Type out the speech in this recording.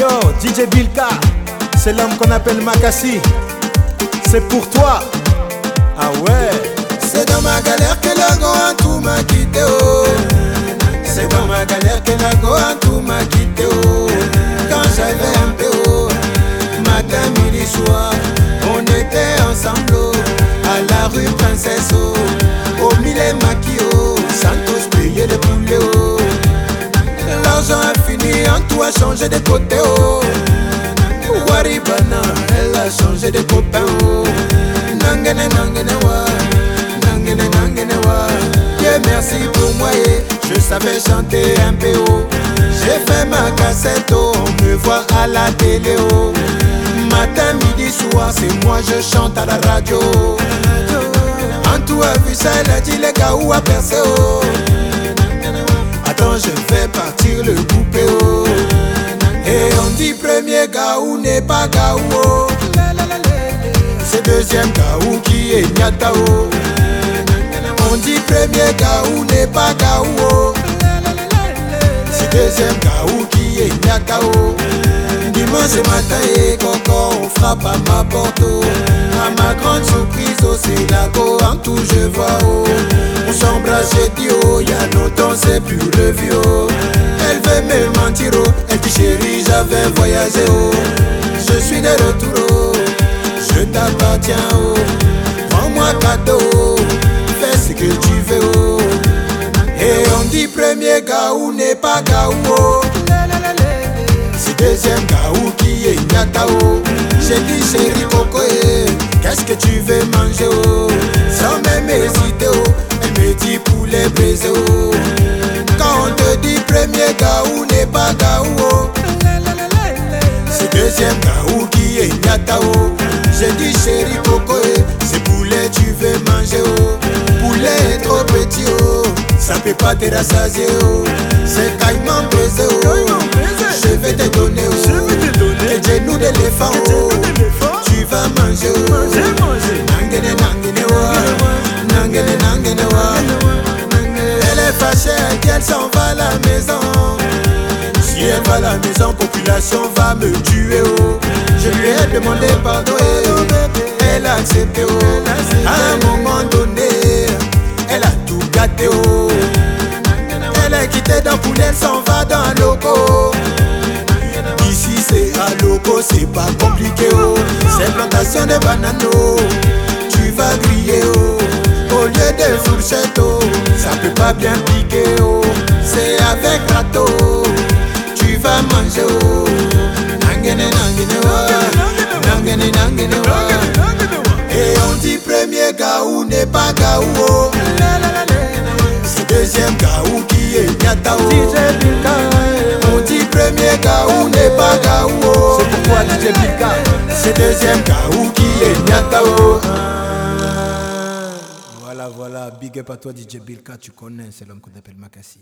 DJ Bilka, c'est l'homme qu'on appelle Makassi. C'est pour toi. Ah ouais. C'est dans ma galère que la goa tout m'a quitté oh. C'est dans ma galère que la goa tout m'a quitté oh. Quand j'avais un peu oh. Matin, midi, soir On était ensemble oh. À la rue Princesse a changé de côté oh. Waribana, elle a changé de copain oh. Nangene nangene wa. Nangene nangene wa. Dieu merci pour moi et je savais chanter un peu haut J'ai fait ma cassette oh, on me voit à la télé oh. Matin, midi, soir, c'est moi je chante à la radio. En tout a vu ça, elle a dit les gars où a percé oh. Attends, je fais partir le poupée oh Dit premier gaou n'est pas gaou oh. C'est deuxième gaou qui est nyatao On dit premier gaou n'est pas gaou oh. C'est deuxième gaou qui est nyatao Dimanche matin et coco on frappe à ma porte oh. À ma grande surprise oh c'est la go en tout je vois oh On s'embrasse j'ai dit oh Y'a longtemps c'est plus le vieux. Elle veut me mentir oh chérie j'avais voyagé oh Je suis de retour oh Je t'appartiens oh Prends-moi cadeau. Fais ce que tu veux oh Et on dit premier gaou n'est pas gaou oh. C'est deuxième gaou qui est nyatao J'ai dit chérie coco Qu'est-ce que tu veux manger oh? Sans même hésiter oh. Elle me dit poulet braisé oh. Quand on te dit premier gaou n'est pas gaou oh deuxième gaou qui est nyatao. J'ai dit chérie coco C'est poulet tu veux manger oh. Poulet est trop petit oh. Ça peut pas te rassasier oh. C'est caïman baiser oh. Je vais te donner oh. Les genoux d'éléphant oh. Tu vas manger oh. Nangene nangene wa Nangene nangene wa Elle est fâchée, elle dit elle s'en va à la maison À la maison, population va me tuer oh. Je lui ai demandé pardon et elle a accepté oh. À un moment donné, elle a tout gâté oh. Elle est quittée dans elle s'en va dans loco. Ici c'est à loco, c'est pas compliqué oh. C'est plantation de bananes oh Tu vas griller oh. Au lieu de fourchette oh Ça peut pas bien piquer oh. C'est avec râteau Tu vas manger Nangene nangene wa Nangene nangene wa Et on dit premier gaou n'est pas gaou oh C'est deuxième gaou qui est nyatao On dit premier gaou n'est pas gaou oh. C'est pour toi DJ Bilka. C'est deuxième gaou qui est nyatao Voilà, voilà. Big up à toi DJ Bilka, tu connais, c'est l'homme qu'on appelle Makassi.